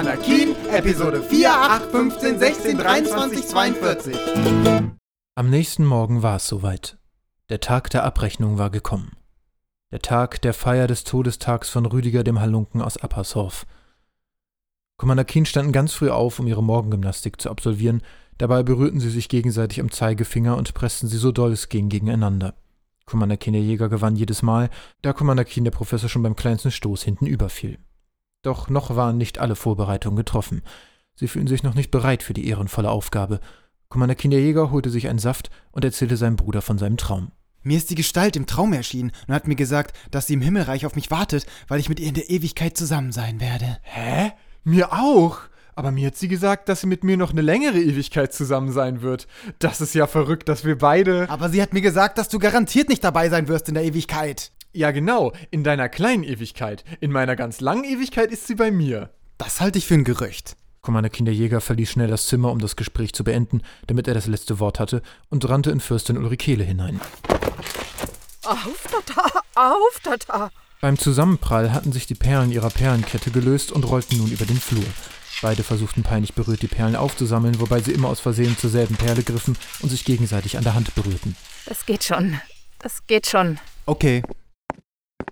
Episode 4, 8, 15, 16, 23, 42. Am nächsten Morgen war es soweit. Der Tag der Abrechnung war gekommen. Der Tag der Feier des Todestags von Rüdiger dem Halunken aus Appershof. Commander Keen standen ganz früh auf, um ihre Morgengymnastik zu absolvieren. Dabei berührten sie sich gegenseitig am Zeigefinger und pressten sie so doll es ging gegeneinander. Commander Keen der Jäger gewann jedes Mal, da Commander Keen der Professor schon beim kleinsten Stoß hinten überfiel. Doch noch waren nicht alle Vorbereitungen getroffen. Sie fühlten sich noch nicht bereit für die ehrenvolle Aufgabe. Commander Keen der Jäger holte sich einen Saft und erzählte seinem Bruder von seinem Traum. Mir ist die Gestalt im Traum erschienen und hat mir gesagt, dass sie im Himmelreich auf mich wartet, weil ich mit ihr in der Ewigkeit zusammen sein werde. Hä? Mir auch? Aber mir hat sie gesagt, dass sie mit mir noch eine längere Ewigkeit zusammen sein wird. Das ist ja verrückt, dass wir beide. Aber sie hat mir gesagt, dass du garantiert nicht dabei sein wirst in der Ewigkeit. Ja, genau, in deiner kleinen Ewigkeit. In meiner ganz langen Ewigkeit ist sie bei mir. Das halte ich für ein Gerücht. Commander Kinderjäger verließ schnell das Zimmer, um das Gespräch zu beenden, damit er das letzte Wort hatte, und rannte in Fürstin Ulrikele hinein. Auf, Tata, auf, Tata. Beim Zusammenprall hatten sich die Perlen ihrer Perlenkette gelöst und rollten nun über den Flur. Beide versuchten peinlich berührt, die Perlen aufzusammeln, wobei sie immer aus Versehen zur selben Perle griffen und sich gegenseitig an der Hand berührten. Das geht schon. Das geht schon. Okay.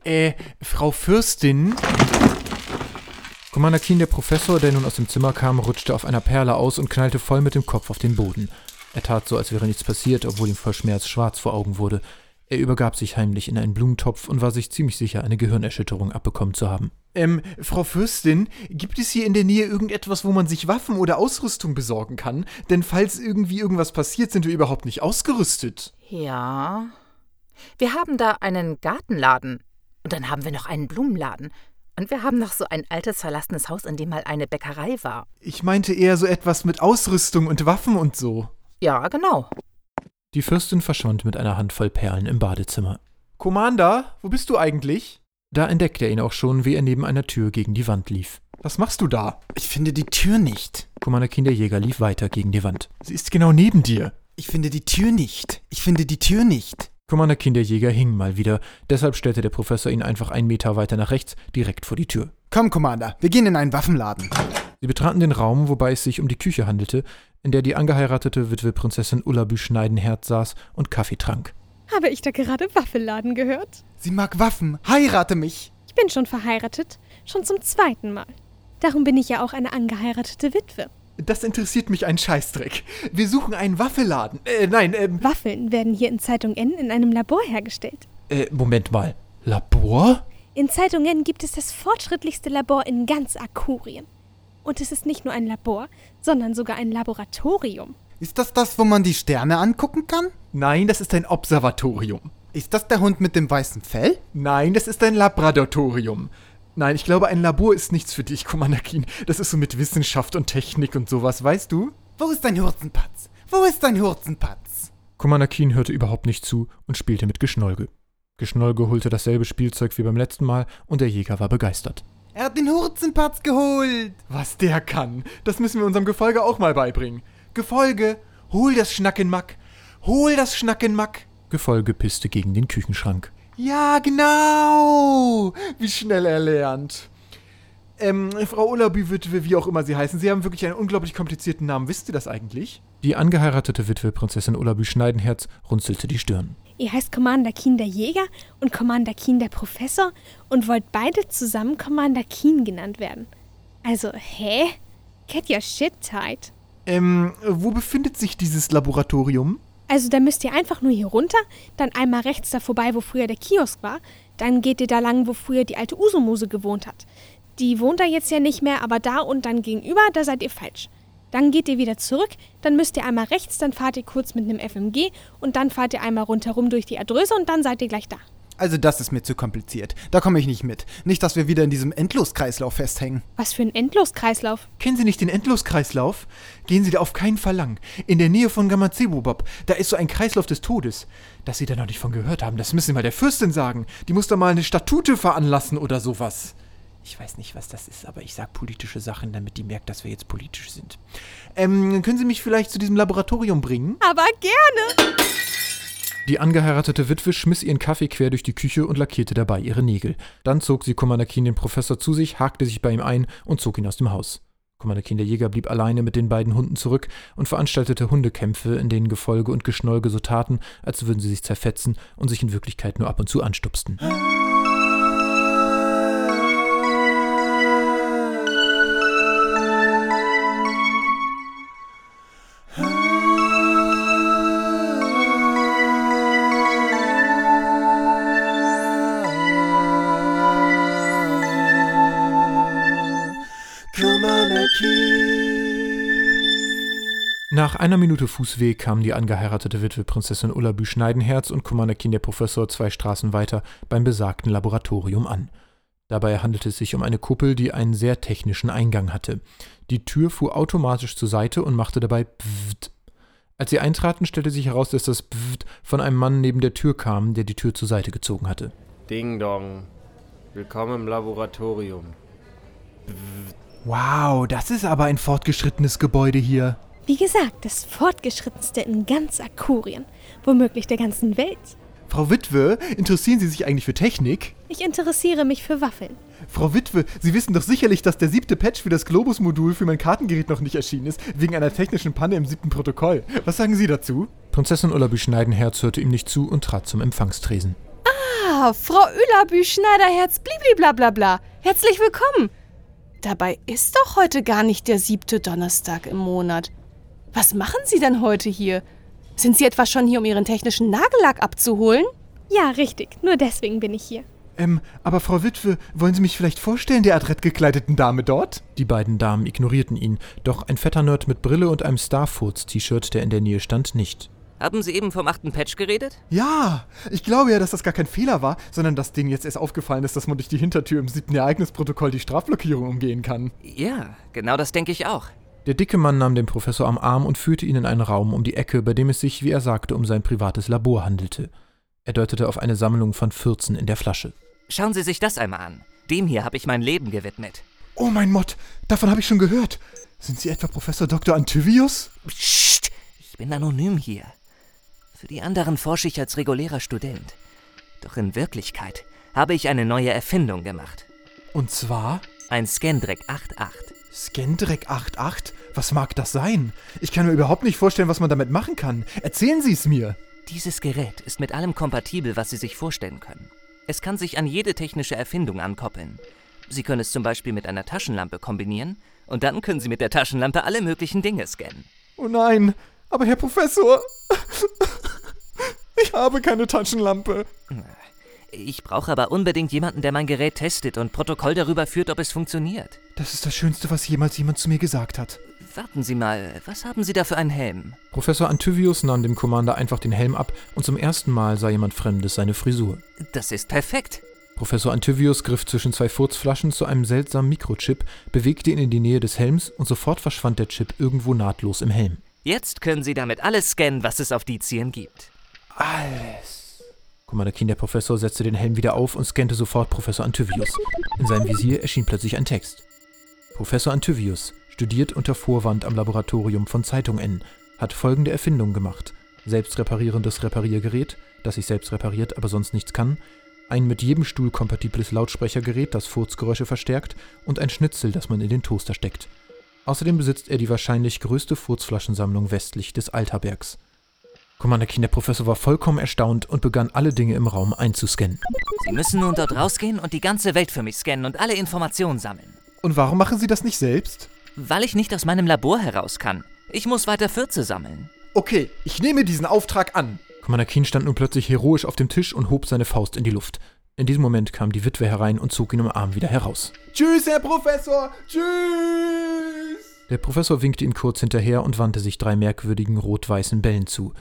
Äh, Frau Fürstin? Commander Keen, der Professor, der nun aus dem Zimmer kam, rutschte auf einer Perle aus und knallte voll mit dem Kopf auf den Boden. Er tat so, als wäre nichts passiert, obwohl ihm vor Schmerz schwarz vor Augen wurde. Er übergab sich heimlich in einen Blumentopf und war sich ziemlich sicher, eine Gehirnerschütterung abbekommen zu haben. Ähm, Frau Fürstin, gibt es hier in der Nähe irgendetwas, wo man sich Waffen oder Ausrüstung besorgen kann? Denn falls irgendwie irgendwas passiert, sind wir überhaupt nicht ausgerüstet. Ja. Wir haben da einen Gartenladen. Und dann haben wir noch einen Blumenladen. Und wir haben noch so ein altes, verlassenes Haus, in dem mal eine Bäckerei war. Ich meinte eher so etwas mit Ausrüstung und Waffen und so. Ja, genau. Die Fürstin verschwand mit einer Handvoll Perlen im Badezimmer. Commander, wo bist du eigentlich? Da entdeckte er ihn auch schon, wie er neben einer Tür gegen die Wand lief. Was machst du da? Ich finde die Tür nicht. Commander Kinderjäger lief weiter gegen die Wand. Sie ist genau neben dir. Ich finde die Tür nicht. Ich finde die Tür nicht. Commander Kinderjäger hing mal wieder, deshalb stellte der Professor ihn einfach einen Meter weiter nach rechts, direkt vor die Tür. Komm, Commander, wir gehen in einen Waffenladen. Sie betraten den Raum, wobei es sich um die Küche handelte, in der die angeheiratete Witwe Prinzessin Ullabü Schneidenherz saß und Kaffee trank. Habe ich da gerade Waffelladen gehört? Sie mag Waffen. Heirate mich. Ich bin schon verheiratet, schon zum zweiten Mal. Darum bin ich ja auch eine angeheiratete Witwe. Das interessiert mich ein Scheißdreck. Wir suchen einen Waffeladen. Äh, nein, ähm. Waffeln werden hier in Zeitung N in einem Labor hergestellt. Äh, Moment mal. Labor? In Zeitung N gibt es das fortschrittlichste Labor in ganz Akurien. Und es ist nicht nur ein Labor, sondern sogar ein Laboratorium. Ist das das, wo man die Sterne angucken kann? Nein, das ist ein Observatorium. Ist das der Hund mit dem weißen Fell? Nein, das ist ein Laboratorium. Nein, ich glaube, ein Labor ist nichts für dich, Commander Keen. Das ist so mit Wissenschaft und Technik und sowas, weißt du? Wo ist dein Hurzenpatz? Wo ist dein Hurzenpatz? Commander Keen hörte überhaupt nicht zu und spielte mit Geschnolge. Geschnolge holte dasselbe Spielzeug wie beim letzten Mal und der Jäger war begeistert. Er hat den Hurzenpatz geholt. Was der kann, das müssen wir unserem Gefolge auch mal beibringen. Gefolge, hol das Schnackenmack. Hol das Schnackenmack. Gefolge pisste gegen den Küchenschrank. Ja, genau. Wie schnell er lernt. Ähm, Frau Ullabü-Witwe, wie auch immer Sie heißen, Sie haben wirklich einen unglaublich komplizierten Namen. Wisst ihr das eigentlich? Die angeheiratete Witwe Prinzessin Ullabü Schneidenherz runzelte die Stirn. Ihr heißt Commander Keen der Jäger und Commander Keen der Professor und wollt beide zusammen Commander Keen genannt werden. Also, hä? Get your shit tight. Ähm, wo befindet sich dieses Laboratorium? Also, da müsst ihr einfach nur hier runter, dann einmal rechts da vorbei, wo früher der Kiosk war. Dann geht ihr da lang, wo früher die alte Usumuse gewohnt hat. Die wohnt da jetzt ja nicht mehr, aber da und dann gegenüber, da seid ihr falsch. Dann geht ihr wieder zurück, dann müsst ihr einmal rechts, dann fahrt ihr kurz mit einem FMG und dann fahrt ihr einmal rundherum durch die Adresse und dann seid ihr gleich da. Also das ist mir zu kompliziert. Da komme ich nicht mit. Nicht, dass wir wieder in diesem Endloskreislauf festhängen. Was für ein Endloskreislauf? Kennen Sie nicht den Endloskreislauf? Gehen Sie da auf keinen Fall lang. In der Nähe von Gamazebo-Bob. Da ist so ein Kreislauf des Todes. Dass Sie da noch nicht von gehört haben, das müssen Sie mal der Fürstin sagen. Die muss da mal eine Statute veranlassen oder sowas. Ich weiß nicht, was das ist, aber ich sag politische Sachen, damit die merkt, dass wir jetzt politisch sind. Ähm, können Sie mich vielleicht zu diesem Laboratorium bringen? Aber gerne! Die angeheiratete Witwe schmiss ihren Kaffee quer durch die Küche und lackierte dabei ihre Nägel. Dann zog sie Commander Keen den Professor zu sich, hakte sich bei ihm ein und zog ihn aus dem Haus. Commander Kinderjäger blieb alleine mit den beiden Hunden zurück und veranstaltete Hundekämpfe, in denen Gefolge und Geschnolge so taten, als würden sie sich zerfetzen und sich in Wirklichkeit nur ab und zu anstupsten. Nach einer Minute Fußweg kamen die angeheiratete Witwe Prinzessin Ullabü Schneidenherz und Kummernekin der Professor zwei Straßen weiter beim besagten Laboratorium an. Dabei handelte es sich um eine Kuppel, die einen sehr technischen Eingang hatte. Die Tür fuhr automatisch zur Seite und machte dabei Pfft. Als sie eintraten, stellte sich heraus, dass das Pfft von einem Mann neben der Tür kam, der die Tür zur Seite gezogen hatte. Ding Dong. Willkommen im Laboratorium. Wow, das ist aber ein fortgeschrittenes Gebäude hier. Wie gesagt, das fortgeschrittenste in ganz Akurien, womöglich der ganzen Welt. Frau Witwe, interessieren Sie sich eigentlich für Technik? Ich interessiere mich für Waffeln. Frau Witwe, Sie wissen doch sicherlich, dass der siebte Patch für das Globus-Modul für mein Kartengerät noch nicht erschienen ist, wegen einer technischen Panne im siebten Protokoll. Was sagen Sie dazu? Prinzessin Ullabü Schneidenherz hörte ihm nicht zu und trat zum Empfangstresen. Ah, Frau Ullabü Schneiderherz, blibli Herzlich willkommen. Dabei ist doch heute gar nicht der siebte Donnerstag im Monat. Was machen Sie denn heute hier? Sind Sie etwa schon hier, um Ihren technischen Nagellack abzuholen? Ja, richtig. Nur deswegen bin ich hier. Ähm, aber Frau Witwe, wollen Sie mich vielleicht vorstellen, der adrett gekleideten Dame dort? Die beiden Damen ignorierten ihn, doch ein fetter Nerd mit Brille und einem Starfurz-T-Shirt, der in der Nähe stand, nicht. Haben Sie eben vom achten Patch geredet? Ja, ich glaube ja, dass das gar kein Fehler war, sondern dass denen jetzt erst aufgefallen ist, dass man durch die Hintertür im siebten Ereignisprotokoll die Strafblockierung umgehen kann. Ja, genau das denke ich auch. Der dicke Mann nahm den Professor am Arm und führte ihn in einen Raum um die Ecke, bei dem es sich, wie er sagte, um sein privates Labor handelte. Er deutete auf eine Sammlung von Fürzen in der Flasche. Schauen Sie sich das einmal an. Dem hier habe ich mein Leben gewidmet. Oh mein Mott, davon habe ich schon gehört. Sind Sie etwa Professor Dr. Antivius? Psst, ich bin anonym hier. Für die anderen forsche ich als regulärer Student. Doch in Wirklichkeit habe ich eine neue Erfindung gemacht. Und zwar? Ein Scandrek 88. Scandrek 88? Was mag das sein? Ich kann mir überhaupt nicht vorstellen, was man damit machen kann. Erzählen Sie es mir. Dieses Gerät ist mit allem kompatibel, was Sie sich vorstellen können. Es kann sich an jede technische Erfindung ankoppeln. Sie können es zum Beispiel mit einer Taschenlampe kombinieren und dann können Sie mit der Taschenlampe alle möglichen Dinge scannen. Oh nein, aber Herr Professor, ich habe keine Taschenlampe. Ich brauche aber unbedingt jemanden, der mein Gerät testet und Protokoll darüber führt, ob es funktioniert. Das ist das Schönste, was jemals jemand zu mir gesagt hat. Warten Sie mal, was haben Sie da für einen Helm? Professor Antyvius nahm dem Commander einfach den Helm ab und zum ersten Mal sah jemand Fremdes seine Frisur. Das ist perfekt. Professor Antyvius griff zwischen zwei Furzflaschen zu einem seltsamen Mikrochip, bewegte ihn in die Nähe des Helms und sofort verschwand der Chip irgendwo nahtlos im Helm. Jetzt können Sie damit alles scannen, was es auf Dizien gibt. Alles. Commander Professor, setzte den Helm wieder auf und scannte sofort Professor Antyvius. In seinem Visier erschien plötzlich ein Text. Professor Antyvius studiert unter Vorwand am Laboratorium von Zeitung N, hat folgende Erfindung gemacht. Selbstreparierendes Repariergerät, das sich selbst repariert, aber sonst nichts kann, ein mit jedem Stuhl kompatibles Lautsprechergerät, das Furzgeräusche verstärkt und ein Schnitzel, das man in den Toaster steckt. Außerdem besitzt er die wahrscheinlich größte Furzflaschensammlung westlich des Altabergs. Commander Keen, der Professor war vollkommen erstaunt und begann alle Dinge im Raum einzuscannen. Sie müssen nun dort rausgehen und die ganze Welt für mich scannen und alle Informationen sammeln. Und warum machen Sie das nicht selbst? Weil ich nicht aus meinem Labor heraus kann. Ich muss weiter Fürze sammeln. Okay, ich nehme diesen Auftrag an. Commander Keen stand nun plötzlich heroisch auf dem Tisch und hob seine Faust in die Luft. In diesem Moment kam die Witwe herein und zog ihn im Arm wieder heraus. Tschüss, Herr Professor. Tschüss. Der Professor winkte ihm kurz hinterher und wandte sich drei merkwürdigen rot-weißen Bällen zu.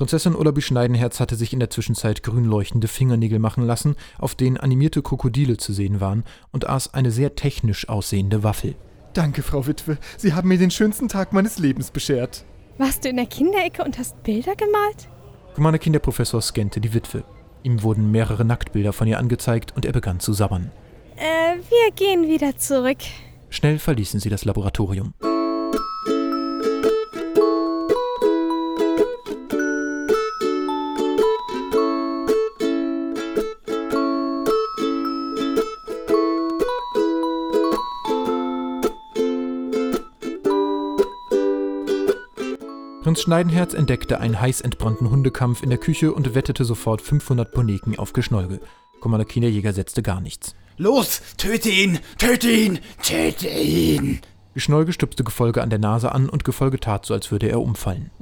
Prinzessin Ullaby Schneidenherz hatte sich in der Zwischenzeit grün leuchtende Fingernägel machen lassen, auf denen animierte Krokodile zu sehen waren, und aß eine sehr technisch aussehende Waffel. Danke, Frau Witwe. Sie haben mir den schönsten Tag meines Lebens beschert. Warst du in der Kinderecke und hast Bilder gemalt? Commander Kinderprofessor scannte die Witwe. Ihm wurden mehrere Nacktbilder von ihr angezeigt und er begann zu sabbern. Äh, wir gehen wieder zurück. Schnell verließen sie das Laboratorium. Prinz Schneidenherz entdeckte einen heiß entbrannten Hundekampf in der Küche und wettete sofort 500 Boneken auf Geschnolge. Commander Keen, der Jäger, setzte gar nichts. Los, töte ihn, töte ihn, töte ihn. Geschnolge stupste Gefolge an der Nase an und Gefolge tat so, als würde er umfallen.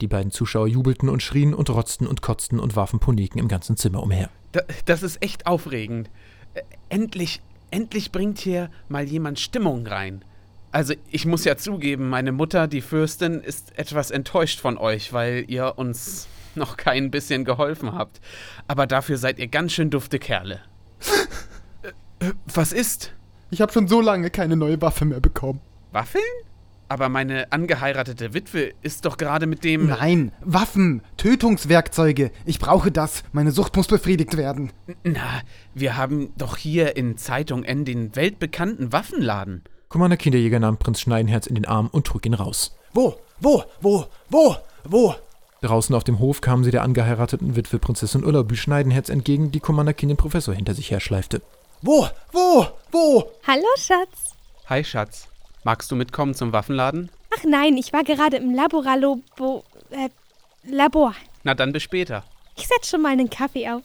Die beiden Zuschauer jubelten und schrien und rotzten und kotzten und warfen Poneken im ganzen Zimmer umher. Da, das ist echt aufregend. Äh, Endlich, endlich bringt hier mal jemand Stimmung rein. Also ich muss ja zugeben, meine Mutter, die Fürstin, ist etwas enttäuscht von euch, weil ihr uns noch kein bisschen geholfen habt. Aber dafür seid ihr ganz schön dufte Kerle. Was ist? Ich habe schon so lange keine neue Waffe mehr bekommen. Waffeln? Aber meine angeheiratete Witwe ist doch gerade mit dem. Nein, Waffen, Tötungswerkzeuge. Ich brauche das. Meine Sucht muss befriedigt werden. Na, wir haben doch hier in Zeitung N den weltbekannten Waffenladen. Commander Kinderjäger nahm Prinz Schneidenherz in den Arm und trug ihn raus. Wo, wo, wo, wo, wo? Draußen auf dem Hof kamen sie der angeheirateten Witwe Prinzessin Ullabü Schneidenherz entgegen, die Commander den Professor hinter sich herschleifte. Wo, wo, wo? Hallo, Schatz. Hi, Schatz. Magst du mitkommen zum Waffenladen? Ach nein, ich war gerade im Laboralobo. Äh, Labor. Na dann bis später. Ich setz schon mal einen Kaffee auf.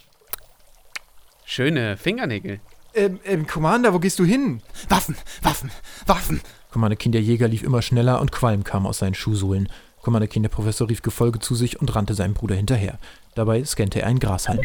Schöne Fingernägel. Ähm, ähm, Commander, wo gehst du hin? Waffen, Waffen, Waffen. Commander Keen der Jäger lief immer schneller und Qualm kam aus seinen Schuhsohlen. Commander Keen der Professor rief Gefolge zu sich und rannte seinem Bruder hinterher. Dabei scannte er einen Grashalm.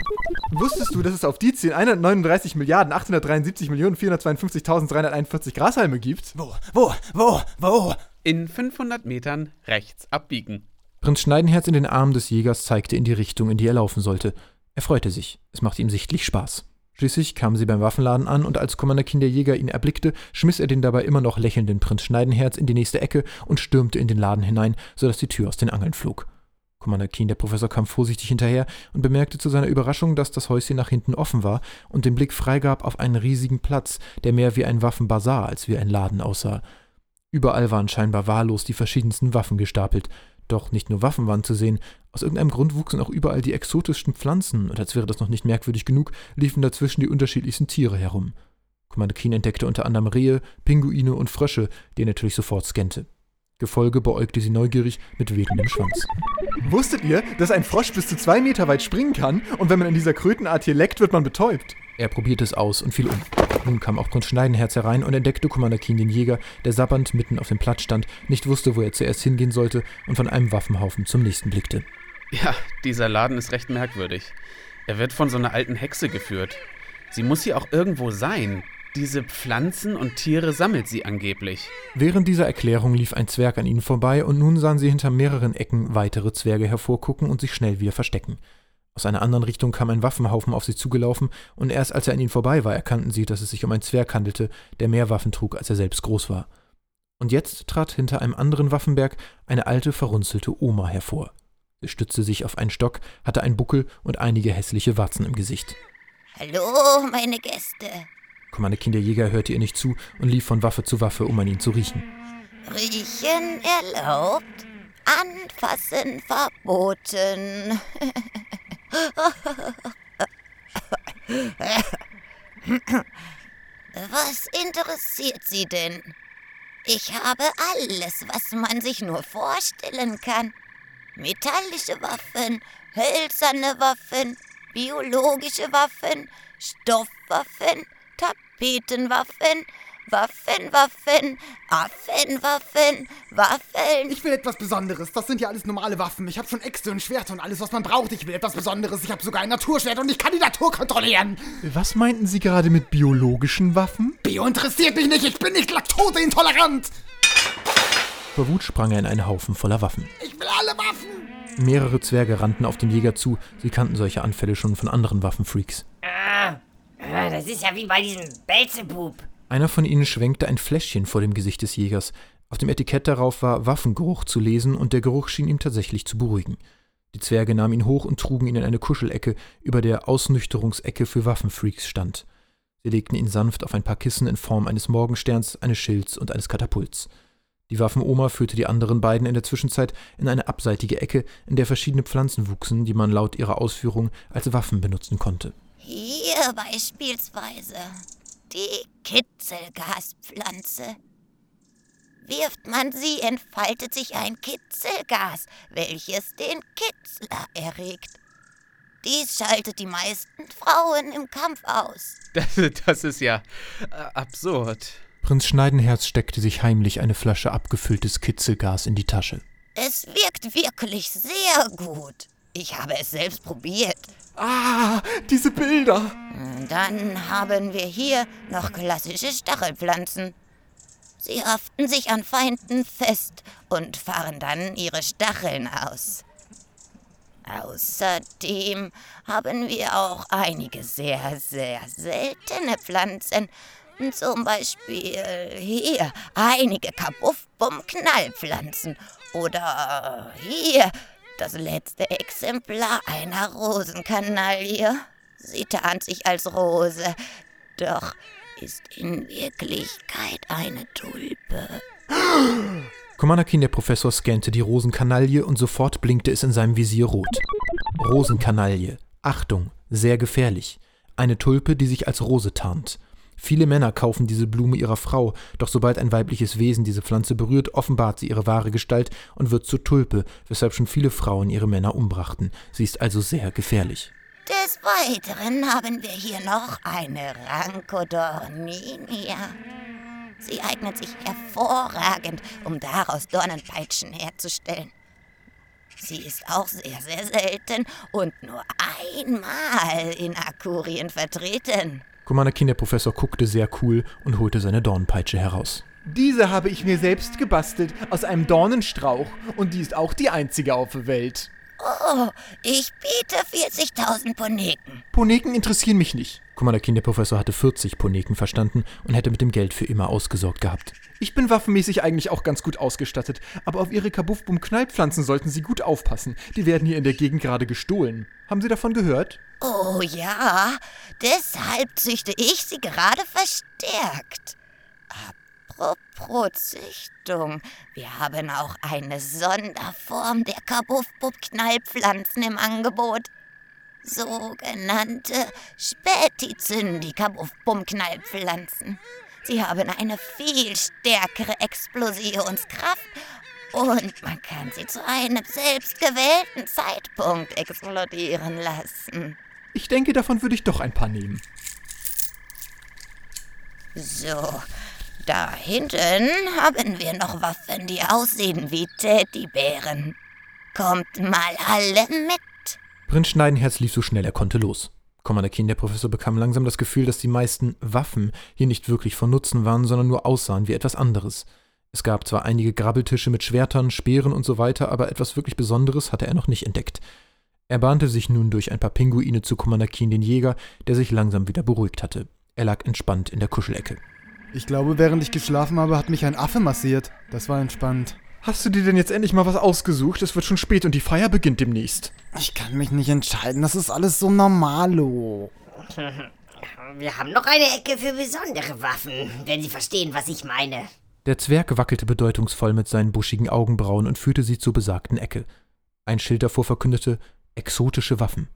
Wusstest du, dass es auf die 10 139 Milliarden 873 Millionen 452.341 Grashalme gibt? Wo, wo, wo, wo? In 500 Metern rechts abbiegen. Prinz Schneidenherz in den Armen des Jägers zeigte in die Richtung, in die er laufen sollte. Er freute sich. Es machte ihm sichtlich Spaß. Schließlich kamen sie beim Waffenladen an und als Commander Keen der Jäger ihn erblickte, schmiss er den dabei immer noch lächelnden Prinz Schneidenherz in die nächste Ecke und stürmte in den Laden hinein, sodass die Tür aus den Angeln flog. Commander Keen, der Professor, kam vorsichtig hinterher und bemerkte zu seiner Überraschung, dass das Häuschen nach hinten offen war und den Blick freigab auf einen riesigen Platz, der mehr wie ein Waffenbazar als wie ein Laden aussah. Überall waren scheinbar wahllos die verschiedensten Waffen gestapelt. Doch nicht nur Waffen waren zu sehen, aus irgendeinem Grund wuchsen auch überall die exotischsten Pflanzen, und als wäre das noch nicht merkwürdig genug, liefen dazwischen die unterschiedlichsten Tiere herum. Commander Keen entdeckte unter anderem Rehe, Pinguine und Frösche, die er natürlich sofort scannte. Gefolge beäugte sie neugierig mit wedelndem Schwanz. Wusstet ihr, dass ein Frosch bis zu zwei Meter weit springen kann und wenn man in dieser Krötenart hier leckt, wird man betäubt? Er probierte es aus und fiel um. Nun kam auch Prinz Schneidenherz herein und entdeckte Commander Keen den Jäger, der sabbernd mitten auf dem Platz stand, nicht wusste, wo er zuerst hingehen sollte und von einem Waffenhaufen zum nächsten blickte. Ja, dieser Laden ist recht merkwürdig. Er wird von so einer alten Hexe geführt. Sie muss hier auch irgendwo sein. Diese Pflanzen und Tiere sammelt sie angeblich. Während dieser Erklärung lief ein Zwerg an ihnen vorbei und nun sahen sie hinter mehreren Ecken weitere Zwerge hervorgucken und sich schnell wieder verstecken. Aus einer anderen Richtung kam ein Waffenhaufen auf sie zugelaufen, und erst als er an ihnen vorbei war, erkannten sie, dass es sich um einen Zwerg handelte, der mehr Waffen trug, als er selbst groß war. Und jetzt trat hinter einem anderen Waffenberg eine alte, verrunzelte Oma hervor. Sie stützte sich auf einen Stock, hatte einen Buckel und einige hässliche Warzen im Gesicht. Hallo, meine Gäste. Commander Kinderjäger hörte ihr nicht zu und lief von Waffe zu Waffe, um an ihn zu riechen. Riechen erlaubt, anfassen verboten. Was interessiert Sie denn? Ich habe alles, was man sich nur vorstellen kann. Metallische Waffen, hölzerne Waffen, biologische Waffen, Stoffwaffen, Tapetenwaffen, Waffenwaffen, Affenwaffen, Waffeln. Ich will etwas Besonderes. Das sind ja alles normale Waffen. Ich habe schon Äxte und Schwerter und alles, was man braucht. Ich will etwas Besonderes. Ich habe sogar ein Naturschwert und ich kann die Natur kontrollieren. Was meinten Sie gerade mit biologischen Waffen? Bio interessiert mich nicht. Ich bin nicht laktoseintolerant. Vor Wut sprang er in einen Haufen voller Waffen. Ich will alle Waffen. Mehrere Zwerge rannten auf den Jäger zu. Sie kannten solche Anfälle schon von anderen Waffenfreaks. Ah, ah, das ist ja wie bei diesem Belzebub. Einer von ihnen schwenkte ein Fläschchen vor dem Gesicht des Jägers. Auf dem Etikett darauf war Waffengeruch zu lesen und der Geruch schien ihn tatsächlich zu beruhigen. Die Zwerge nahmen ihn hoch und trugen ihn in eine Kuschelecke, über der Ausnüchterungsecke für Waffenfreaks stand. Sie legten ihn sanft auf ein paar Kissen in Form eines Morgensterns, eines Schilds und eines Katapults. Die Waffenoma führte die anderen beiden in der Zwischenzeit in eine abseitige Ecke, in der verschiedene Pflanzen wuchsen, die man laut ihrer Ausführung als Waffen benutzen konnte. Hier beispielsweise die Kitzelgaspflanze. Wirft man sie, entfaltet sich ein Kitzelgas, welches den Kitzler erregt. Dies schaltet die meisten Frauen im Kampf aus. Das, das ist ja absurd. Prinz Schneidenherz steckte sich heimlich eine Flasche abgefülltes Kitzelgas in die Tasche. Es wirkt wirklich sehr gut. Ich habe es selbst probiert. Ah, diese Bilder. Dann haben wir hier noch klassische Stachelpflanzen. Sie haften sich an Feinden fest und fahren dann ihre Stacheln aus. Außerdem haben wir auch einige sehr, sehr seltene Pflanzen. Zum Beispiel hier einige Kabuffbum-Knallpflanzen. Oder hier das letzte Exemplar einer Rosenkanaille. Sie tarnt sich als Rose, doch ist in Wirklichkeit eine Tulpe. Komanakin, der Professor, scannte die Rosenkanaille und sofort blinkte es in seinem Visier rot. Rosenkanaille. Achtung, sehr gefährlich. Eine Tulpe, die sich als Rose tarnt. Viele Männer kaufen diese Blume ihrer Frau, doch sobald ein weibliches Wesen diese Pflanze berührt, offenbart sie ihre wahre Gestalt und wird zur Tulpe, weshalb schon viele Frauen ihre Männer umbrachten. Sie ist also sehr gefährlich. Des Weiteren haben wir hier noch eine Rankodorninia. Sie eignet sich hervorragend, um daraus Dornenpeitschen herzustellen. Sie ist auch sehr, sehr selten und nur einmal in Akurien vertreten. Komanakin, der Professor, guckte sehr cool und holte seine Dornpeitsche heraus. Diese habe ich mir selbst gebastelt aus einem Dornenstrauch und die ist auch die einzige auf der Welt. Oh, ich biete 40.000 Poneken. Poneken interessieren mich nicht. Komanakin, der Professor, hatte 40 Poneken verstanden und hätte mit dem Geld für immer ausgesorgt gehabt. Ich bin waffenmäßig eigentlich auch ganz gut ausgestattet, aber auf Ihre Kabuffbum-Knallpflanzen sollten Sie gut aufpassen. Die werden hier in der Gegend gerade gestohlen. Haben Sie davon gehört? Oh ja, deshalb züchte ich sie gerade verstärkt. Apropos Züchtung, wir haben auch eine Sonderform der Kabuffbub-Knallpflanzen im Angebot. Sogenannte Spätizyndy-Kabuffbum-Knallpflanzen. Sie haben eine viel stärkere Explosionskraft und man kann sie zu einem selbstgewählten Zeitpunkt explodieren lassen. Ich denke, davon würde ich doch ein paar nehmen. So, da hinten haben wir noch Waffen, die aussehen wie Teddybären. Kommt mal alle mit. Prinz Schneidenherz lief so schnell er konnte los. Kommandakin, der Professor, bekam langsam das Gefühl, dass die meisten Waffen hier nicht wirklich von Nutzen waren, sondern nur aussahen wie etwas anderes. Es gab zwar einige Grabbeltische mit Schwertern, Speeren und so weiter, aber etwas wirklich Besonderes hatte er noch nicht entdeckt. Er bahnte sich nun durch ein paar Pinguine zu Kommandakin, den Jäger, der sich langsam wieder beruhigt hatte. Er lag entspannt in der Kuschelecke. Ich glaube, während ich geschlafen habe, hat mich ein Affe massiert. Das war entspannt. Hast du dir denn jetzt endlich mal was ausgesucht? Es wird schon spät und die Feier beginnt demnächst. Ich kann mich nicht entscheiden. Das ist alles so normalo. Wir haben noch eine Ecke für besondere Waffen, wenn Sie verstehen, was ich meine. Der Zwerg wackelte bedeutungsvoll mit seinen buschigen Augenbrauen und führte sie zur besagten Ecke. Ein Schild davor verkündete exotische Waffen.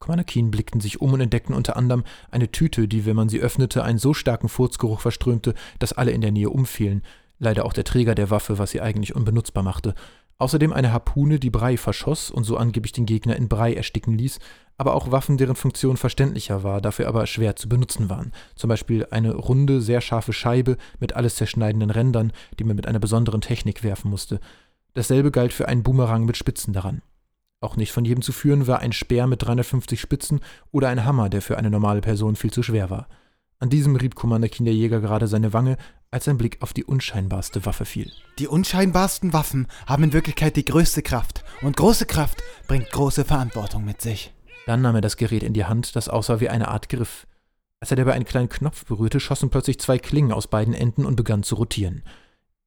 Quanakin blickten sich um und entdeckten unter anderem eine Tüte, die, wenn man sie öffnete, einen so starken Furzgeruch verströmte, dass alle in der Nähe umfielen. Leider auch der Träger der Waffe, was sie eigentlich unbenutzbar machte. Außerdem eine Harpune, die Brei verschoss und so angeblich den Gegner in Brei ersticken ließ, aber auch Waffen, deren Funktion verständlicher war, dafür aber schwer zu benutzen waren. Zum Beispiel eine runde, sehr scharfe Scheibe mit alles zerschneidenden Rändern, die man mit einer besonderen Technik werfen musste. Dasselbe galt für einen Boomerang mit Spitzen daran. Auch nicht von jedem zu führen war ein Speer mit 350 Spitzen oder ein Hammer, der für eine normale Person viel zu schwer war. An diesem rieb Commander Kinderjäger gerade seine Wange, als sein Blick auf die unscheinbarste Waffe fiel. Die unscheinbarsten Waffen haben in Wirklichkeit die größte Kraft. Und große Kraft bringt große Verantwortung mit sich. Dann nahm er das Gerät in die Hand, das aussah wie eine Art Griff. Als er dabei einen kleinen Knopf berührte, schossen plötzlich zwei Klingen aus beiden Enden und begannen zu rotieren.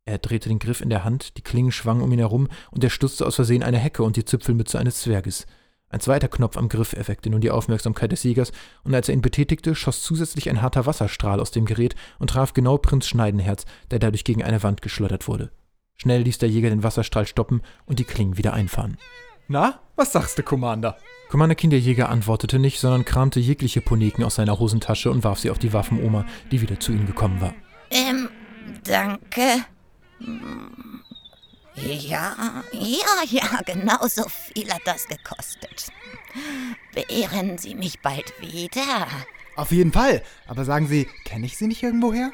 Er drehte den Griff in der Hand, die Klingen schwangen um ihn herum und er stutzte aus Versehen eine Hecke und die Zipfelmütze eines Zwerges. Ein zweiter Knopf am Griff erweckte nun die Aufmerksamkeit des Jägers, und als er ihn betätigte, schoss zusätzlich ein harter Wasserstrahl aus dem Gerät und traf genau Prinz Schneidenherz, der dadurch gegen eine Wand geschleudert wurde. Schnell ließ der Jäger den Wasserstrahl stoppen und die Klingen wieder einfahren. Na, was sagst du, Commander? Commander Kinderjäger antwortete nicht, sondern kramte jegliche Poneken aus seiner Hosentasche und warf sie auf die Waffenoma, die wieder zu ihm gekommen war. Ähm, danke. Ja, ja, ja, genau so viel hat das gekostet. Beehren Sie mich bald wieder. Auf jeden Fall. Aber sagen Sie, kenne ich Sie nicht irgendwoher?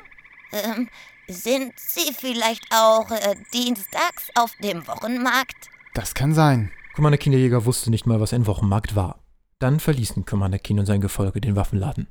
Ähm, sind Sie vielleicht auch äh, dienstags auf dem Wochenmarkt? Das kann sein. Commander Keen der Jäger wusste nicht mal, was ein Wochenmarkt war. Dann verließen Commander Keen und sein Gefolge den Waffenladen.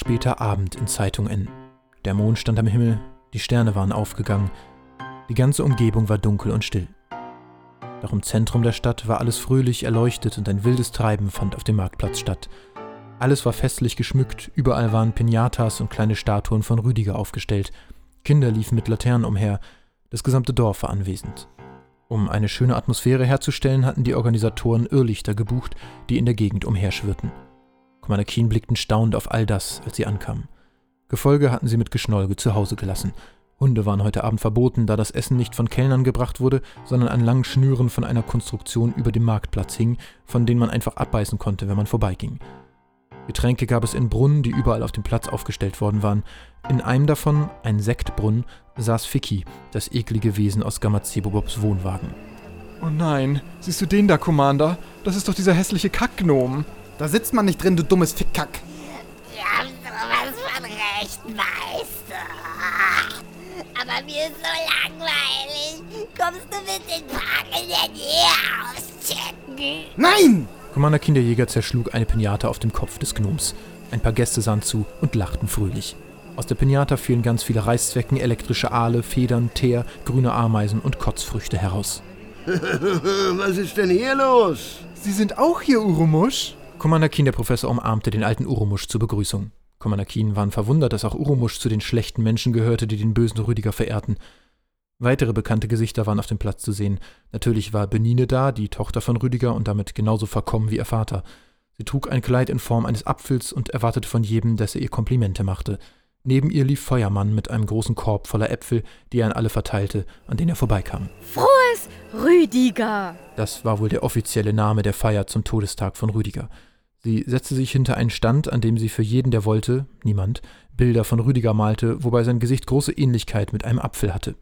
Später Abend in Zeitung N. Der Mond stand am Himmel, die Sterne waren aufgegangen, die ganze Umgebung war dunkel und still. Doch im Zentrum der Stadt war alles fröhlich erleuchtet und ein wildes Treiben fand auf dem Marktplatz statt. Alles war festlich geschmückt, überall waren Pinatas und kleine Statuen von Rüdiger aufgestellt. Kinder liefen mit Laternen umher, das gesamte Dorf war anwesend. Um eine schöne Atmosphäre herzustellen, hatten die Organisatoren Irrlichter gebucht, die in der Gegend umherschwirrten. Commander Keen blickten staunend auf all das, als sie ankamen. Gefolge hatten sie mit Geschnolge zu Hause gelassen. Hunde waren heute Abend verboten, da das Essen nicht von Kellnern gebracht wurde, sondern an langen Schnüren von einer Konstruktion über dem Marktplatz hing, von denen man einfach abbeißen konnte, wenn man vorbeiging. Getränke gab es in Brunnen, die überall auf dem Platz aufgestellt worden waren. In einem davon, ein Sektbrunnen, saß Ficky, das eklige Wesen aus Gamazebobobs Wohnwagen. Oh nein, siehst du den da, Commander? Das ist doch dieser hässliche Kackgnom. Da sitzt man nicht drin, du dummes Fickkack. Wir haben sowas von Recht, Meister. Aber mir ist so langweilig. Kommst du mit den Park in der Nähe auschecken? Nein! Commander Kinderjäger zerschlug eine Pinata auf dem Kopf des Gnoms. Ein paar Gäste sahen zu und lachten fröhlich. Aus der Pinata fielen ganz viele Reißzwecken, elektrische Aale, Federn, Teer, grüne Ameisen und Kotzfrüchte heraus. Was ist denn hier los? Sie sind auch hier, Urumusch? Commander Keen, der Professor, umarmte den alten Urumusch zur Begrüßung. Commander Keen waren verwundert, dass auch Urumusch zu den schlechten Menschen gehörte, die den bösen Rüdiger verehrten. Weitere bekannte Gesichter waren auf dem Platz zu sehen. Natürlich war Benine da, die Tochter von Rüdiger und damit genauso verkommen wie ihr Vater. Sie trug ein Kleid in Form eines Apfels und erwartete von jedem, dass er ihr Komplimente machte. Neben ihr lief Feuermann mit einem großen Korb voller Äpfel, die er an alle verteilte, an denen er vorbeikam. Frohes Rüdiger! Das war wohl der offizielle Name der Feier zum Todestag von Rüdiger. Sie setzte sich hinter einen Stand, an dem sie für jeden, der wollte, niemand, Bilder von Rüdiger malte, wobei sein Gesicht große Ähnlichkeit mit einem Apfel hatte.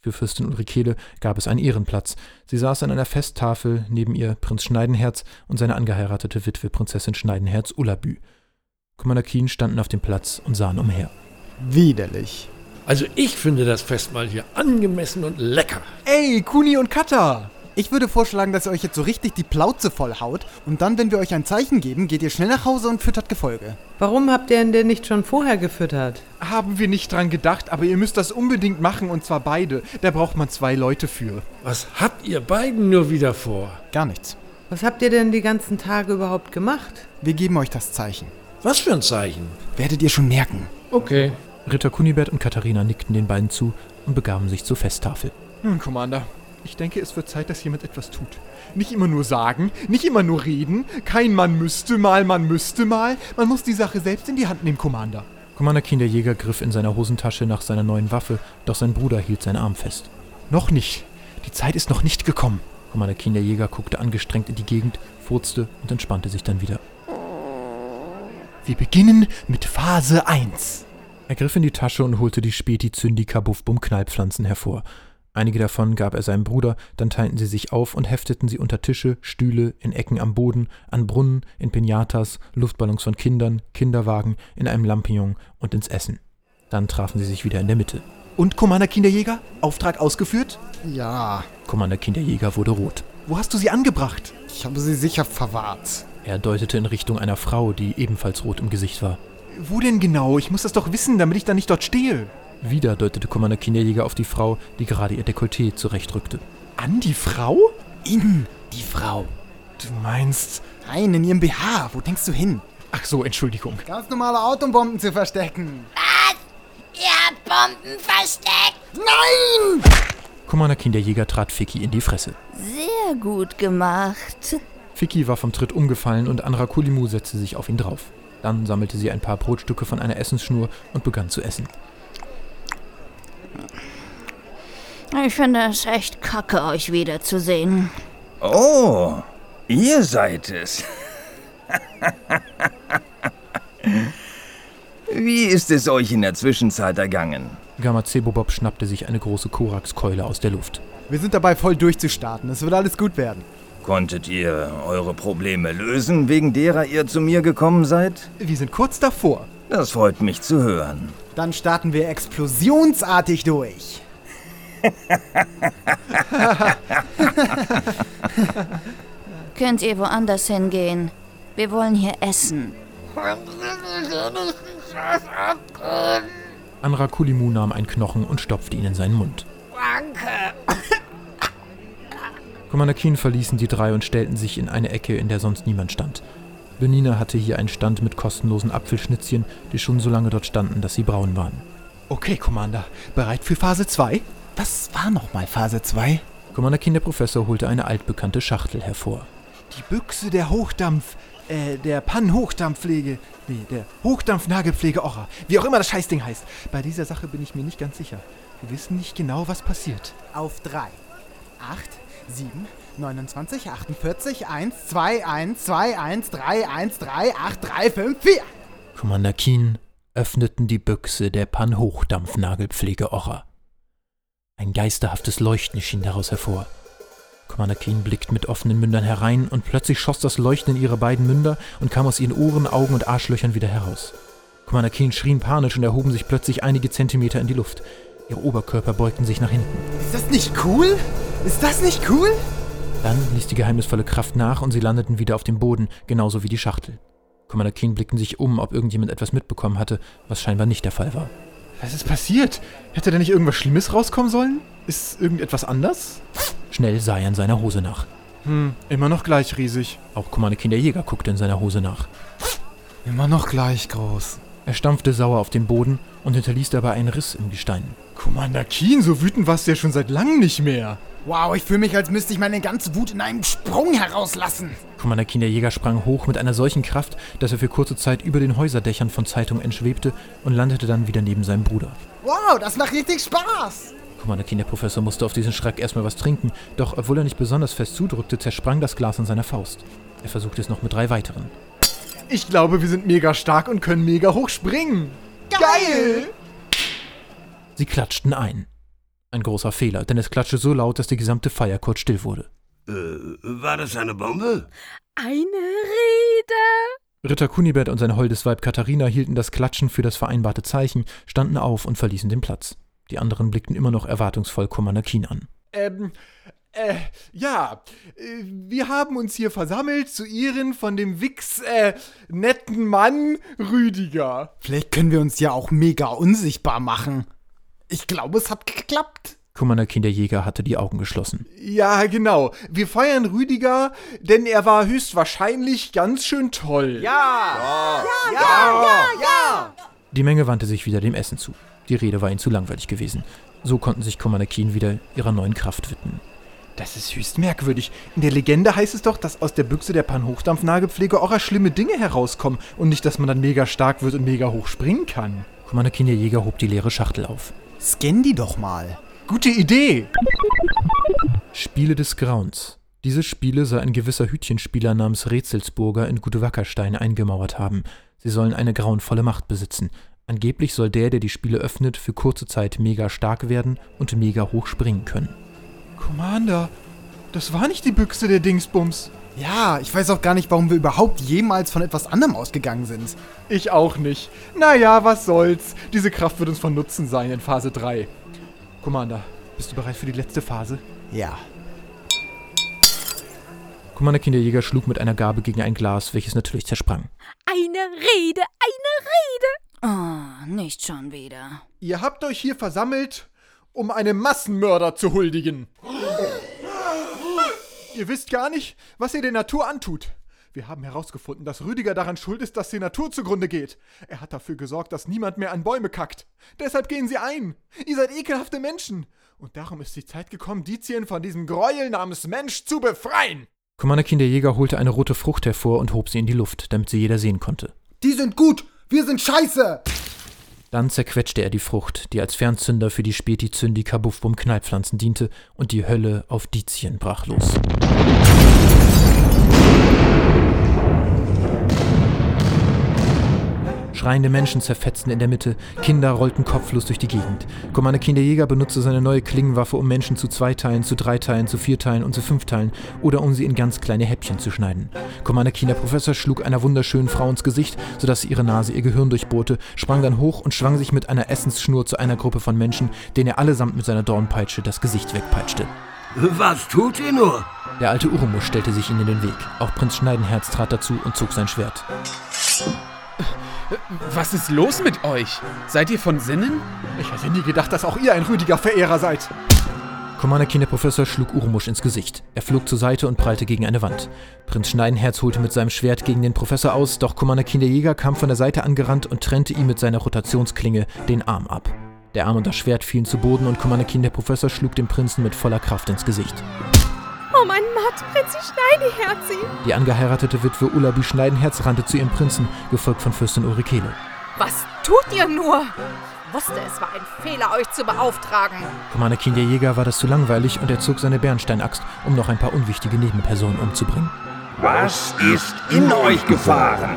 Für Fürstin Ulrikele gab es einen Ehrenplatz. Sie saß an einer Festtafel, neben ihr Prinz Schneidenherz und seine angeheiratete Witwe Prinzessin Schneidenherz Ullabü. Commander Keen standen auf dem Platz und sahen umher. Widerlich. Also ich finde das Festmahl hier angemessen und lecker. Ey, Kuni und Kata! Ich würde vorschlagen, dass ihr euch jetzt so richtig die Plauze vollhaut und dann, wenn wir euch ein Zeichen geben, geht ihr schnell nach Hause und füttert Gefolge. Warum habt ihr ihn denn nicht schon vorher gefüttert? Haben wir nicht dran gedacht, aber ihr müsst das unbedingt machen und zwar beide. Da braucht man zwei Leute für. Was habt ihr beiden nur wieder vor? Gar nichts. Was habt ihr denn die ganzen Tage überhaupt gemacht? Wir geben euch das Zeichen. Was für ein Zeichen? Werdet ihr schon merken. Okay. Ritter Kunibert und Katharina nickten den beiden zu und begaben sich zur Festtafel. Nun, Commander, ich denke, es wird Zeit, dass jemand etwas tut. Nicht immer nur sagen, nicht immer nur reden. Kein Mann müsste mal, man müsste mal. Man muss die Sache selbst in die Hand nehmen, Commander. Commander Keen, der Jäger, griff in seiner Hosentasche nach seiner neuen Waffe, doch sein Bruder hielt seinen Arm fest. Noch nicht. Die Zeit ist noch nicht gekommen. Commander Keen, der Jäger, guckte angestrengt in die Gegend, furzte und entspannte sich dann wieder. Wir beginnen mit Phase 1. Er griff in die Tasche und holte die Späti Zündika Buffbum Knallpflanzen hervor. Einige davon gab er seinem Bruder, dann teilten sie sich auf und hefteten sie unter Tische, Stühle, in Ecken am Boden, an Brunnen, in Pinatas, Luftballons von Kindern, Kinderwagen, in einem Lampion und ins Essen. Dann trafen sie sich wieder in der Mitte. Und Commander Kinderjäger? Auftrag ausgeführt? Ja. Commander Kinderjäger wurde rot. Wo hast du sie angebracht? Ich habe sie sicher verwahrt. Er deutete in Richtung einer Frau, die ebenfalls rot im Gesicht war. Wo denn genau? Ich muss das doch wissen, damit ich dann nicht dort stehe. Wieder deutete Commander Kinderjäger auf die Frau, die gerade ihr Dekolleté zurechtrückte. An die Frau? In die Frau. Du meinst. Nein, in ihrem BH. Wo denkst du hin? Ach so, Entschuldigung. Ganz normale Autobomben zu verstecken. Was? Ihr habt Bomben versteckt? Nein! Commander Kinderjäger trat Ficky in die Fresse. Sehr gut gemacht. Ficky war vom Tritt umgefallen und Anrakulimu setzte sich auf ihn drauf. Dann sammelte sie ein paar Brotstücke von einer Essensschnur und begann zu essen. Ich finde es echt kacke, euch wiederzusehen. Oh, ihr seid es. Wie ist es euch in der Zwischenzeit ergangen? Gamazebo-Bob schnappte sich eine große Korax-Keule aus der Luft. Wir sind dabei, voll durchzustarten. Es wird alles gut werden. Konntet ihr eure Probleme lösen, wegen derer ihr zu mir gekommen seid? Wir sind kurz davor. Das freut mich zu hören. Dann starten wir explosionsartig durch. Könnt ihr woanders hingehen? Wir wollen hier essen. Anrakulimu nahm einen Knochen und stopfte ihn in seinen Mund. Danke. Commander Keen verließen die drei und stellten sich in eine Ecke, in der sonst niemand stand. Benina hatte hier einen Stand mit kostenlosen Apfelschnitzchen, die schon so lange dort standen, dass sie braun waren. Okay, Commander. Bereit für Phase 2? Was war nochmal Phase 2? Commander Keen, der Professor, holte eine altbekannte Schachtel hervor. Die Büchse der Hochdampf, äh, der Pan-Hochdampfpflege, nee, der Hochdampfnagelpflege Orra, wie auch immer das Scheißding heißt. Bei dieser Sache bin ich mir nicht ganz sicher. Wir wissen nicht genau, was passiert. Auf 3. 8, 7, 29, 48, 1, 2, 1, 2, 1, 3, 1, 3, 8, 3, 5, 4. Commander Keen öffneten die Büchse der Pan-Hochdampfnagelpflege Orra. Ein geisterhaftes Leuchten schien daraus hervor. Commander Keen blickt mit offenen Mündern herein und plötzlich schoss das Leuchten in ihre beiden Münder und kam aus ihren Ohren, Augen und Arschlöchern wieder heraus. Commander Keen schrien panisch und erhoben sich plötzlich einige Zentimeter in die Luft. Ihre Oberkörper beugten sich nach hinten. Ist das nicht cool? Ist das nicht cool? Dann ließ die geheimnisvolle Kraft nach und sie landeten wieder auf dem Boden, genauso wie die Schachtel. Commander Keen blickten sich um, ob irgendjemand etwas mitbekommen hatte, was scheinbar nicht der Fall war. Was ist passiert? Hätte da nicht irgendwas Schlimmes rauskommen sollen? Ist irgendetwas anders? Schnell sah er in seiner Hose nach. Hm, immer noch gleich riesig. Auch Commander Keen der Jäger guckte in seiner Hose nach. Immer noch gleich groß. Er stampfte sauer auf den Boden und hinterließ dabei einen Riss im Gestein. Commander Keen, so wütend warst du ja schon seit langem nicht mehr. Wow, ich fühle mich, als müsste ich meine ganze Wut in einem Sprung herauslassen. Commander Keen der Jäger sprang hoch mit einer solchen Kraft, dass er für kurze Zeit über den Häuserdächern von Zeitung entschwebte und landete dann wieder neben seinem Bruder. Wow, das macht richtig Spaß. Commander Keen der Professor musste auf diesen Schreck erstmal was trinken, doch obwohl er nicht besonders fest zudrückte, zersprang das Glas in seiner Faust. Er versuchte es noch mit drei weiteren. Ich glaube, wir sind mega stark und können mega hoch springen. Geil! Sie klatschten ein. Ein großer Fehler, denn es klatschte so laut, dass die gesamte Feier kurz still wurde. Äh, war das eine Bombe? Eine Rede. Ritter Kunibert und sein holdes Weib Katharina hielten das Klatschen für das vereinbarte Zeichen, standen auf und verließen den Platz. Die anderen blickten immer noch erwartungsvoll Commander Keen an. Ähm, äh, ja, äh, wir haben uns hier versammelt zu Ehren von dem Wix, äh, netten Mann Rüdiger. Vielleicht können wir uns ja auch mega unsichtbar machen. Ich glaube, es hat geklappt. Commander Keen der Jäger hatte die Augen geschlossen. Ja, genau. Wir feiern Rüdiger, denn er war höchstwahrscheinlich ganz schön toll. Ja! Ja, ja, ja, ja! Die Menge wandte sich wieder dem Essen zu. Die Rede war ihnen zu langweilig gewesen. So konnten sich Commander Keen wieder ihrer neuen Kraft widmen. Das ist höchst merkwürdig. In der Legende heißt es doch, dass aus der Büchse der Pan-Hochdampfnagelpflege auch schlimme Dinge herauskommen und nicht, dass man dann mega stark wird und mega hoch springen kann. Commander Keen der Jäger hob die leere Schachtel auf. Scan die doch mal. Gute Idee! Spiele des Grauens. Diese Spiele soll ein gewisser Hütchenspieler namens Rätselsburger in Gutewackerstein eingemauert haben. Sie sollen eine grauenvolle Macht besitzen. Angeblich soll der, der die Spiele öffnet, für kurze Zeit mega stark werden und mega hoch springen können. Commander, das war nicht die Büchse der Dingsbums. Ja, ich weiß auch gar nicht, warum wir überhaupt jemals von etwas anderem ausgegangen sind. Ich auch nicht. Naja, was soll's. Diese Kraft wird uns von Nutzen sein in Phase 3. Commander, bist du bereit für die letzte Phase? Ja. Commander Kinderjäger schlug mit einer Gabel gegen ein Glas, welches natürlich zersprang. Eine Rede, eine Rede. Oh, nicht schon wieder. Ihr habt euch hier versammelt, um einem Massenmörder zu huldigen. Ihr wisst gar nicht, was ihr der Natur antut. Wir haben herausgefunden, dass Rüdiger daran schuld ist, dass die Natur zugrunde geht. Er hat dafür gesorgt, dass niemand mehr an Bäume kackt. Deshalb gehen sie ein. Ihr seid ekelhafte Menschen. Und darum ist die Zeit gekommen, Dizien von diesem Gräuel namens Mensch zu befreien. Commander Keen der Jäger holte eine rote Frucht hervor und hob sie in die Luft, damit sie jeder sehen konnte. Die sind gut, wir sind scheiße! Dann zerquetschte er die Frucht, die als Fernzünder für die Späti-Zündi Kabuffbum Knallpflanzen diente, und die Hölle auf Dizien brach los. Schreiende Menschen zerfetzten in der Mitte, Kinder rollten kopflos durch die Gegend. Commander Kinderjäger benutzte seine neue Klingenwaffe, um Menschen zu zwei Teilen, zu drei Teilen, zu vier Teilen und zu fünf Teilen oder um sie in ganz kleine Häppchen zu schneiden. Commander Kinderprofessor schlug einer wunderschönen Frau ins Gesicht, sodass ihre Nase ihr Gehirn durchbohrte, sprang dann hoch und schwang sich mit einer Essensschnur zu einer Gruppe von Menschen, denen er allesamt mit seiner Dornpeitsche das Gesicht wegpeitschte. Was tut ihr nur? Der alte Urumus stellte sich ihnen in den Weg. Auch Prinz Schneidenherz trat dazu und zog sein Schwert. Was ist los mit euch? Seid ihr von Sinnen? Ich hätte nie gedacht, dass auch ihr ein Rüdiger-Verehrer seid. Commander Kinderprofessor schlug Urumusch ins Gesicht. Er flog zur Seite und prallte gegen eine Wand. Prinz Schneidenherz holte mit seinem Schwert gegen den Professor aus, doch Commander Kinderjäger kam von der Seite angerannt und trennte ihm mit seiner Rotationsklinge den Arm ab. Der Arm und das Schwert fielen zu Boden und Commander Kinderprofessor schlug dem Prinzen mit voller Kraft ins Gesicht. Oh mein Gott, Prinzi Schneideherzi! Die angeheiratete Witwe Ullabi Schneidenherz rannte zu ihrem Prinzen, gefolgt von Fürstin Ulrikele. Was tut ihr nur? Ich wusste, es war ein Fehler, euch zu beauftragen. Commander Kinderjäger war das zu langweilig und er zog seine Bernsteinaxt, um noch ein paar unwichtige Nebenpersonen umzubringen. Was ist in euch gefahren?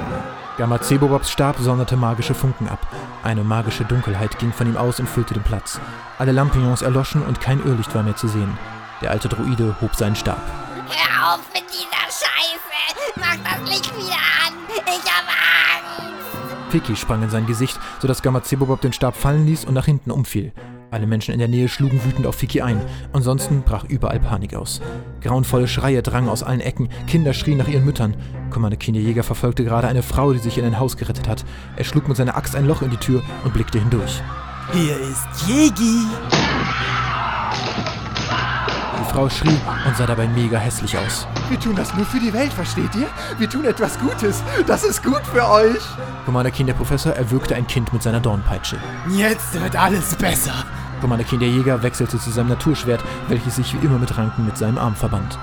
Gamazebobobs Stab sonderte magische Funken ab. Eine magische Dunkelheit ging von ihm aus und füllte den Platz. Alle Lampions erloschen und kein Irrlicht war mehr zu sehen. Der alte Druide hob seinen Stab. Hör auf mit dieser Scheiße! Mach das Licht wieder an! Ich hab Angst! Piki sprang in sein Gesicht, sodass Gamazebobob den Stab fallen ließ und nach hinten umfiel. Alle Menschen in der Nähe schlugen wütend auf Fiki ein. Ansonsten brach überall Panik aus. Grauenvolle Schreie drangen aus allen Ecken. Kinder schrien nach ihren Müttern. Commander Kinderjäger verfolgte gerade eine Frau, die sich in ein Haus gerettet hat. Er schlug mit seiner Axt ein Loch in die Tür und blickte hindurch. Hier ist Jegi! Die Frau schrie und sah dabei mega hässlich aus. Wir tun das nur für die Welt, versteht ihr? Wir tun etwas Gutes. Das ist gut für euch. Commander Kinderprofessor erwürgte ein Kind mit seiner Dornpeitsche. Jetzt wird alles besser. Commander Kinderjäger wechselte zu seinem Naturschwert, welches sich wie immer mit Ranken mit seinem Arm verband.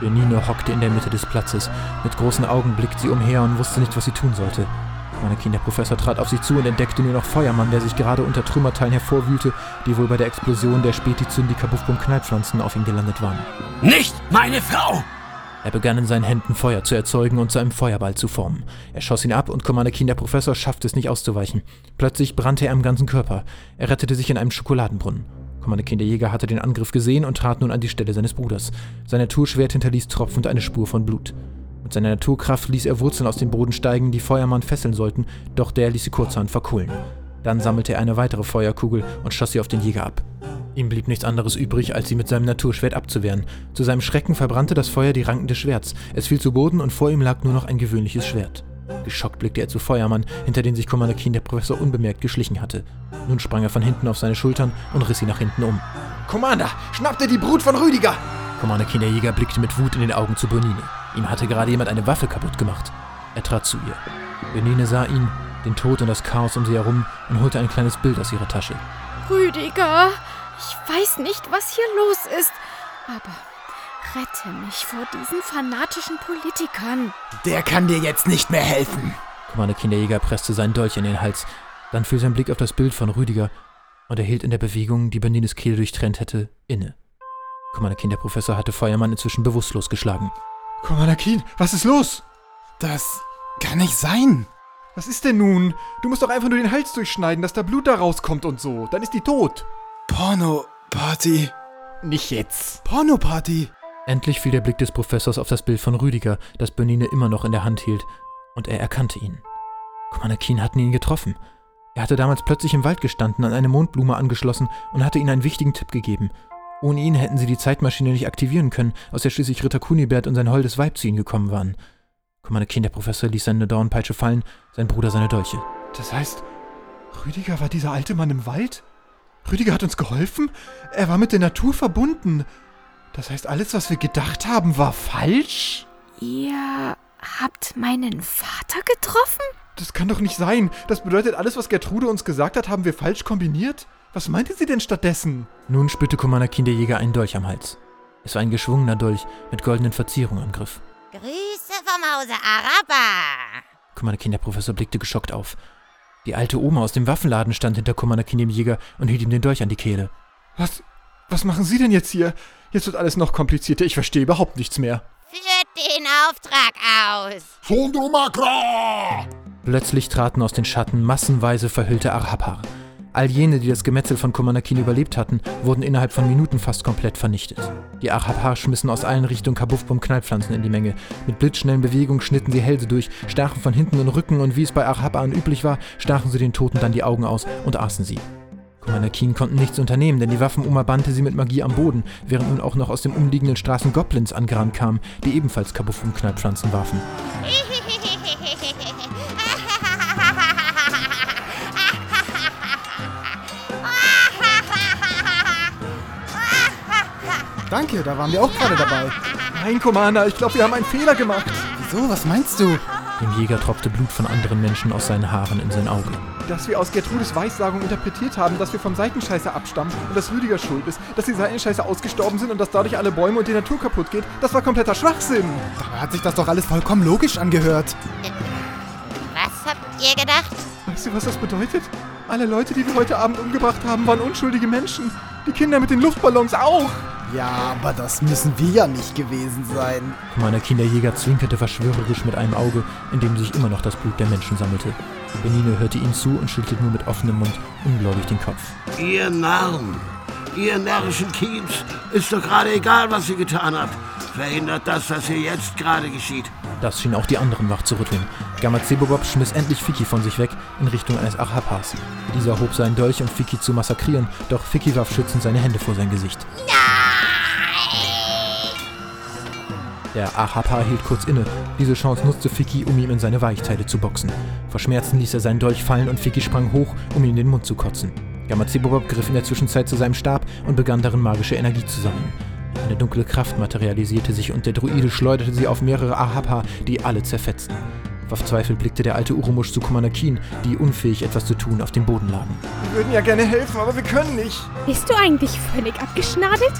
Benine hockte in der Mitte des Platzes. Mit großen Augen blickte sie umher und wusste nicht, was sie tun sollte. Meine Kinderprofessor trat auf sie zu und entdeckte nur noch Feuermann, der sich gerade unter Trümmerteilen hervorwühlte, die wohl bei der Explosion der Spätizündi Kabuffbum Knallpflanzen auf ihn gelandet waren. Nicht meine Frau! Er begann in seinen Händen Feuer zu erzeugen und zu einem Feuerball zu formen. Er schoss ihn ab und Commander Kinderprofessor schaffte es nicht auszuweichen. Plötzlich brannte er am ganzen Körper. Er rettete sich in einem Schokoladenbrunnen. Commander Kinderjäger hatte den Angriff gesehen und trat nun an die Stelle seines Bruders. Sein Naturschwert hinterließ tropfend eine Spur von Blut. Mit seiner Naturkraft ließ er Wurzeln aus dem Boden steigen, die Feuermann fesseln sollten, doch der ließ sie kurzerhand verkohlen. Dann sammelte er eine weitere Feuerkugel und schoss sie auf den Jäger ab. Ihm blieb nichts anderes übrig, als sie mit seinem Naturschwert abzuwehren. Zu seinem Schrecken verbrannte das Feuer die Ranken des Schwerts. Es fiel zu Boden und vor ihm lag nur noch ein gewöhnliches Schwert. Geschockt blickte er zu Feuermann, hinter den sich Commander Keen der Professor unbemerkt geschlichen hatte. Nun sprang er von hinten auf seine Schultern und riss sie nach hinten um. Commander, schnappt ihr die Brut von Rüdiger! Commander Keen der Jäger blickte mit Wut in den Augen zu Bernine. Ihm hatte gerade jemand eine Waffe kaputt gemacht. Er trat zu ihr. Bernine sah ihn, den Tod und das Chaos um sie herum und holte ein kleines Bild aus ihrer Tasche. Rüdiger, ich weiß nicht, was hier los ist, aber rette mich vor diesen fanatischen Politikern. Der kann dir jetzt nicht mehr helfen. Commander Kinderjäger presste seinen Dolch in den Hals. Dann fiel sein Blick auf das Bild von Rüdiger und er hielt in der Bewegung, die Bernines Kehle durchtrennt hätte, inne. Commander Kinderprofessor hatte Feuermann inzwischen bewusstlos geschlagen. Commander Keen, was ist los? Das kann nicht sein. Was ist denn nun? Du musst doch einfach nur den Hals durchschneiden, dass da Blut da rauskommt und so. Dann ist die tot. Porno-Party. Nicht jetzt. Porno-Party. Endlich fiel der Blick des Professors auf das Bild von Rüdiger, das Bernine immer noch in der Hand hielt, und er erkannte ihn. Commander Keen hatten ihn getroffen. Er hatte damals plötzlich im Wald gestanden, an eine Mondblume angeschlossen und hatte ihnen einen wichtigen Tipp gegeben. Ohne ihn hätten sie die Zeitmaschine nicht aktivieren können, aus der schließlich Ritter Kunibert und sein holdes Weib zu ihnen gekommen waren. Commander Keen, der Professor, ließ seine Dornpeitsche fallen, sein Bruder seine Dolche. Das heißt, Rüdiger war dieser alte Mann im Wald? Rüdiger hat uns geholfen? Er war mit der Natur verbunden. Das heißt, alles, was wir gedacht haben, war falsch? Ihr habt meinen Vater getroffen? Das kann doch nicht sein. Das bedeutet, alles, was Gertrude uns gesagt hat, haben wir falsch kombiniert? Was meinte sie denn stattdessen? Nun spürte Komanakin der Jäger einen Dolch am Hals. Es war ein geschwungener Dolch mit goldenen Verzierungen am Griff. Grüße vom Hause Araba. Komanakin der Professor blickte geschockt auf. Die alte Oma aus dem Waffenladen stand hinter Komanakin dem Jäger und hielt ihm den Dolch an die Kehle. Was, was machen Sie denn jetzt hier? Jetzt wird alles noch komplizierter. Ich verstehe überhaupt nichts mehr. Führt den Auftrag aus. Sondomakra! Plötzlich traten aus den Schatten massenweise verhüllte Arhapar. All jene, die das Gemetzel von Komanakin überlebt hatten, wurden innerhalb von Minuten fast komplett vernichtet. Die Arhapar schmissen aus allen Richtungen Kabuffbum-Knallpflanzen in die Menge. Mit blitzschnellen Bewegungen schnitten sie Hälse durch, stachen von hinten und Rücken und wie es bei Arhaparen üblich war, stachen sie den Toten dann die Augen aus und aßen sie. Komanakin konnten nichts unternehmen, denn die Waffenoma bannte sie mit Magie am Boden, während nun auch noch aus den umliegenden Straßen Goblins angerannt kamen, die ebenfalls Kabuffbum-Knallpflanzen warfen. Danke, da waren wir auch gerade dabei. Nein, Commander, ich glaube, wir haben einen Fehler gemacht. Wieso? Was meinst du? Dem Jäger tropfte Blut von anderen Menschen aus seinen Haaren in sein Auge. Dass wir aus Gertrudes Weissagung interpretiert haben, dass wir vom Seitenscheißer abstammen und dass Rüdiger schuld ist, dass die Seitenscheißer ausgestorben sind und dass dadurch alle Bäume und die Natur kaputt geht, das war kompletter Schwachsinn. Da hat sich das doch alles vollkommen logisch angehört. Was habt ihr gedacht? Weißt du, was das bedeutet? Alle Leute, die wir heute Abend umgebracht haben, waren unschuldige Menschen. Die Kinder mit den Luftballons auch. Ja, aber das müssen wir ja nicht gewesen sein. Meiner Kinderjäger zwinkerte verschwörerisch mit einem Auge, in dem sich immer noch das Blut der Menschen sammelte. Benine hörte ihm zu und schüttelte nur mit offenem Mund ungläubig den Kopf. Ihr Narren, ihr närrischen Kiens, ist doch gerade egal, was ihr getan habt. Verhindert das, was hier jetzt gerade geschieht. Das schien auch die anderen wach zu rütteln. Gamazebobob schmiss endlich Fiki von sich weg in Richtung eines Achapas. Dieser hob seinen Dolch, um Fiki zu massakrieren, doch Fiki warf schützend seine Hände vor sein Gesicht. Der Achapa hielt kurz inne. Diese Chance nutzte Fiki, um ihm in seine Weichteile zu boxen. Vor Schmerzen ließ er seinen Dolch fallen und Fiki sprang hoch, um ihm in den Mund zu kotzen. Gamazebobob griff in der Zwischenzeit zu seinem Stab und begann darin magische Energie zu sammeln. Eine dunkle Kraft materialisierte sich und der Druide schleuderte sie auf mehrere Ahapa, die alle zerfetzten. Verzweifelt blickte der alte Urumusch zu Komanakin, die unfähig etwas zu tun auf dem Boden lagen. Wir würden ja gerne helfen, aber wir können nicht. Bist du eigentlich völlig abgeschnadelt?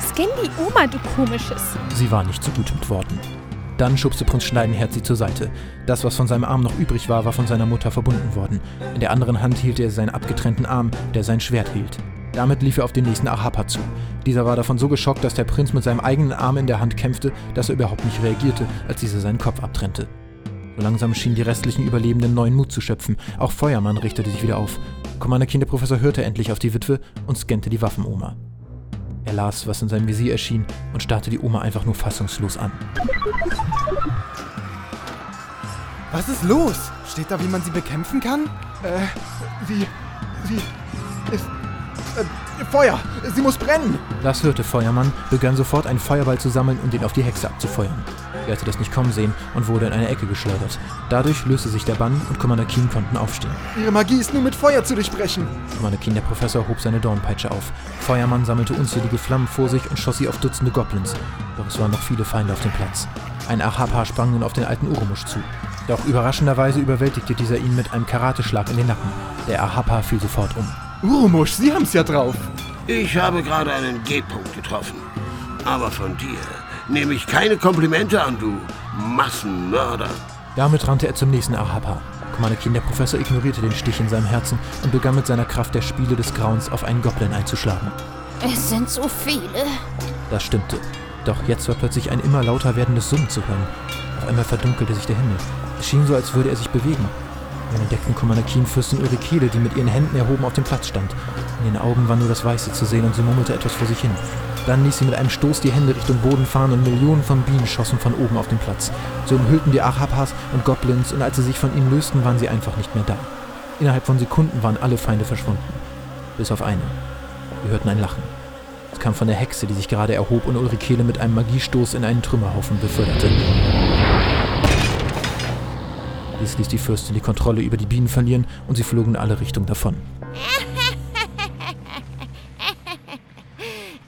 Scan die Oma, du komisches. Sie war nicht so gut mit Worten. Dann schubste Prinz Schneidenherz sie zur Seite. Das, was von seinem Arm noch übrig war, war von seiner Mutter verbunden worden. In der anderen Hand hielt er seinen abgetrennten Arm, der sein Schwert hielt. Damit lief er auf den nächsten Ahapa zu. Dieser war davon so geschockt, dass der Prinz mit seinem eigenen Arm in der Hand kämpfte, dass er überhaupt nicht reagierte, als dieser seinen Kopf abtrennte. So langsam schienen die restlichen Überlebenden neuen Mut zu schöpfen. Auch Feuermann richtete sich wieder auf. Commander Kinderprofessor hörte endlich auf die Witwe und scannte die Waffenoma. Er las, was in seinem Visier erschien, und starrte die Oma einfach nur fassungslos an. Was ist los? Steht da, wie man sie bekämpfen kann? Äh, sie. sie. ist. Äh, Feuer! Sie muss brennen! Das hörte Feuermann, begann sofort einen Feuerball zu sammeln und ihn auf die Hexe abzufeuern. Er hatte das nicht kommen sehen und wurde in eine Ecke geschleudert. Dadurch löste sich der Bann und Commander Keen konnten aufstehen. Ihre Magie ist nur mit Feuer zu durchbrechen. Commander Keen, der Professor, hob seine Dornpeitsche auf. Feuermann sammelte unzählige Flammen vor sich und schoss sie auf Dutzende Goblins. Doch es waren noch viele Feinde auf dem Platz. Ein Ahapa sprang nun auf den alten Urumusch zu. Doch überraschenderweise überwältigte dieser ihn mit einem Karateschlag in den Nacken. Der Ahapa fiel sofort um. Urumusch, Sie haben's ja drauf. Ich habe gerade einen G-Punkt getroffen. Aber von dir nehme ich keine Komplimente an, du Massenmörder. Damit rannte er zum nächsten Ahapa. Commander Keen, der Professor, ignorierte den Stich in seinem Herzen und begann mit seiner Kraft der Spiele des Grauens auf einen Goblin einzuschlagen. Es sind so viele. Das stimmte. Doch jetzt war plötzlich ein immer lauter werdendes Summen zu hören. Auf einmal verdunkelte sich der Himmel. Es schien so, als würde er sich bewegen. Dann entdeckten Commander Keen Fürstin Ulrikele, die mit ihren Händen erhoben auf dem Platz stand. In den Augen war nur das Weiße zu sehen und sie murmelte etwas vor sich hin. Dann ließ sie mit einem Stoß die Hände Richtung Boden fahren und Millionen von Bienen schossen von oben auf den Platz. Sie umhüllten die Achapas und Goblins und als sie sich von ihnen lösten, waren sie einfach nicht mehr da. Innerhalb von Sekunden waren alle Feinde verschwunden. Bis auf einen. Wir hörten ein Lachen. Es kam von der Hexe, die sich gerade erhob und Ulrikele mit einem Magiestoß in einen Trümmerhaufen beförderte. Dies ließ die Fürstin die Kontrolle über die Bienen verlieren und sie flogen in alle Richtungen davon.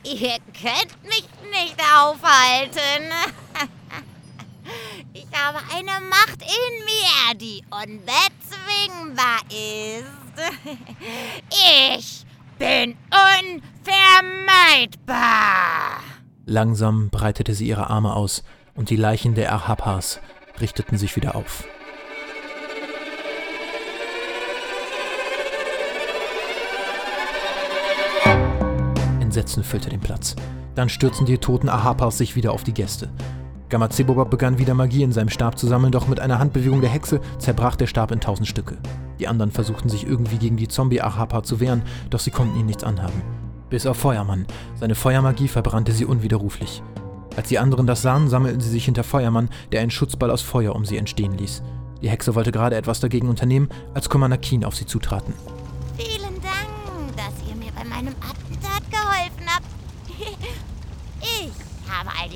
Ihr könnt mich nicht aufhalten. Ich habe eine Macht in mir, die unbezwingbar ist. Ich bin unvermeidbar. Langsam breitete sie ihre Arme aus und die Leichen der Ahapas richteten sich wieder auf. Entsetzen füllte den Platz. Dann stürzten die toten Ahapas sich wieder auf die Gäste. Gamazebobab begann wieder Magie in seinem Stab zu sammeln, doch mit einer Handbewegung der Hexe zerbrach der Stab in tausend Stücke. Die anderen versuchten sich irgendwie gegen die Zombie-Ahapa zu wehren, doch sie konnten ihnen nichts anhaben. Bis auf Feuermann. Seine Feuermagie verbrannte sie unwiderruflich. Als die anderen das sahen, sammelten sie sich hinter Feuermann, der einen Schutzball aus Feuer um sie entstehen ließ. Die Hexe wollte gerade etwas dagegen unternehmen, als Commander Keen auf sie zutraten.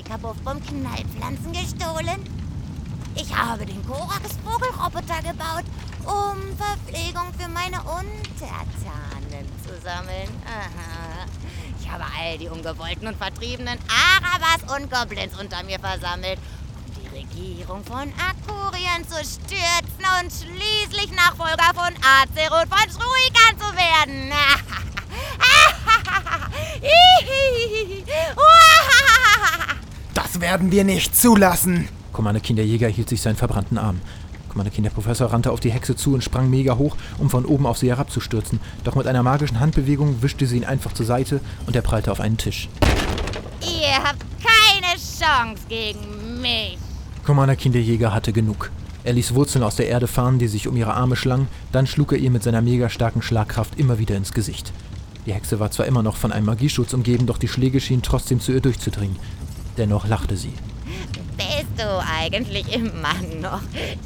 Habe all die Kabuffbum-Knallpflanzen gestohlen. Ich habe den Korax-Vogelroboter gebaut, um Verpflegung für meine Untertanen zu sammeln. Aha. Ich habe all die ungewollten und vertriebenen Arabas und Goblins unter mir versammelt, um die Regierung von Akurien zu stürzen und schließlich Nachfolger von Azeroth von Shruikan zu werden. Das werden wir nicht zulassen. Commander Kinderjäger hielt sich seinen verbrannten Arm. Commander Kinderprofessor rannte auf die Hexe zu und sprang mega hoch, um von oben auf sie herabzustürzen. Doch mit einer magischen Handbewegung wischte sie ihn einfach zur Seite und er prallte auf einen Tisch. Ihr habt keine Chance gegen mich. Commander Kinderjäger hatte genug. Er ließ Wurzeln aus der Erde fahren, die sich um ihre Arme schlangen, dann schlug er ihr mit seiner mega starken Schlagkraft immer wieder ins Gesicht. Die Hexe war zwar immer noch von einem Magieschutz umgeben, doch die Schläge schienen trotzdem zu ihr durchzudringen. Dennoch lachte sie. Bist du eigentlich immer noch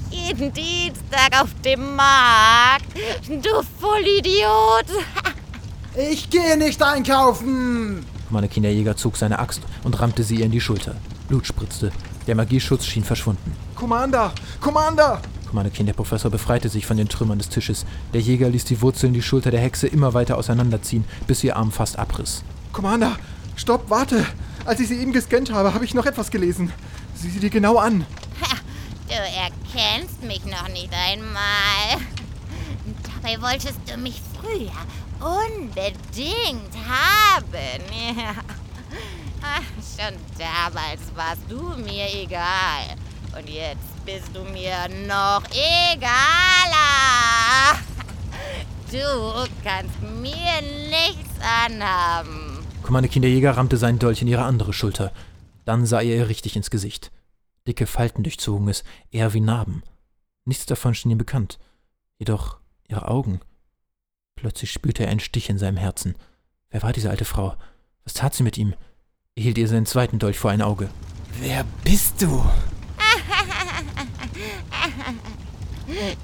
jeden Dienstag auf dem Markt? Du Vollidiot! Ich gehe nicht einkaufen! Commander Kinderjäger zog seine Axt und rammte sie ihr in die Schulter. Blut spritzte. Der Magieschutz schien verschwunden. Commander! Commander! Commander Kinderprofessor befreite sich von den Trümmern des Tisches. Der Jäger ließ die Wurzeln die Schulter der Hexe immer weiter auseinanderziehen, bis ihr Arm fast abriss. Commander! Stopp, warte! Als ich sie eben gescannt habe, habe ich noch etwas gelesen. Sieh sie dir genau an. Ha, du erkennst mich noch nicht einmal. Dabei wolltest du mich früher unbedingt haben. Ja. Ach, schon damals warst du mir egal. Und jetzt bist du mir noch egaler. Du kannst mir nichts anhaben. Commander Kinderjäger rammte seinen Dolch in ihre andere Schulter. Dann sah er ihr richtig ins Gesicht. Dicke Falten durchzogen es, eher wie Narben. Nichts davon schien ihm bekannt. Jedoch ihre Augen. Plötzlich spürte er einen Stich in seinem Herzen. Wer war diese alte Frau? Was tat sie mit ihm? Er hielt ihr seinen zweiten Dolch vor ein Auge. Wer bist du?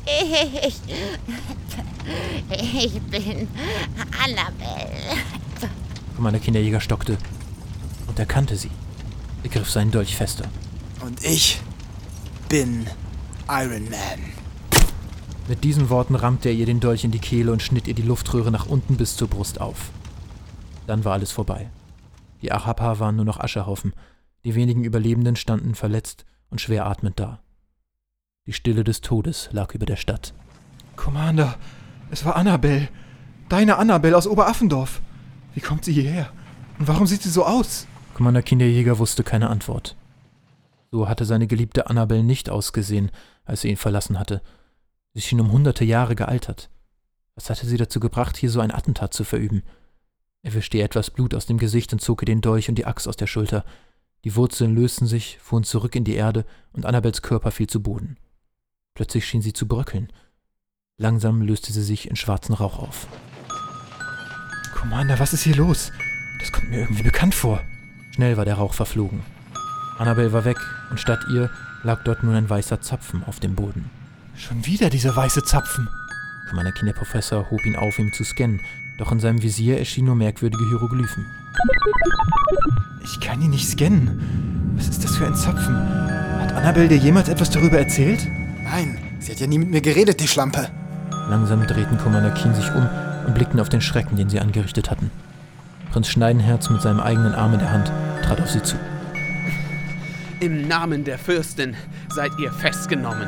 Ich. Ich bin Annabelle. Commander Kinderjäger stockte und erkannte sie. Er griff seinen Dolch fester. Und ich bin Iron Man. Mit diesen Worten rammte er ihr den Dolch in die Kehle und schnitt ihr die Luftröhre nach unten bis zur Brust auf. Dann war alles vorbei. Die Achapa waren nur noch Aschehaufen. Die wenigen Überlebenden standen verletzt und schwer atmend da. Die Stille des Todes lag über der Stadt. Commander, es war Annabelle. Deine Annabelle aus Oberaffendorf. Wie kommt sie hierher? Und warum sieht sie so aus? Commander Kinderjäger wusste keine Antwort. So hatte seine geliebte Annabelle nicht ausgesehen, als sie ihn verlassen hatte. Sie schien um hunderte Jahre gealtert. Was hatte sie dazu gebracht, hier so ein Attentat zu verüben? Er wischte ihr etwas Blut aus dem Gesicht und zog ihr den Dolch und die Axt aus der Schulter. Die Wurzeln lösten sich, fuhren zurück in die Erde und Annabels Körper fiel zu Boden. Plötzlich schien sie zu bröckeln. Langsam löste sie sich in schwarzen Rauch auf. Commander, was ist hier los? Das kommt mir irgendwie bekannt vor. Schnell war der Rauch verflogen. Annabelle war weg und statt ihr lag dort nun ein weißer Zapfen auf dem Boden. Schon wieder dieser weiße Zapfen. Commander Kinderprofessor hob ihn auf, ihm zu scannen, doch in seinem Visier erschienen nur merkwürdige Hieroglyphen. Ich kann ihn nicht scannen. Was ist das für ein Zapfen? Hat Annabelle dir jemals etwas darüber erzählt? Nein, sie hat ja nie mit mir geredet, die Schlampe. Langsam drehten Commander Keen sich um und blickten auf den Schrecken, den sie angerichtet hatten. Prinz Schneidenherz mit seinem eigenen Arm in der Hand trat auf sie zu. Im Namen der Fürstin seid ihr festgenommen.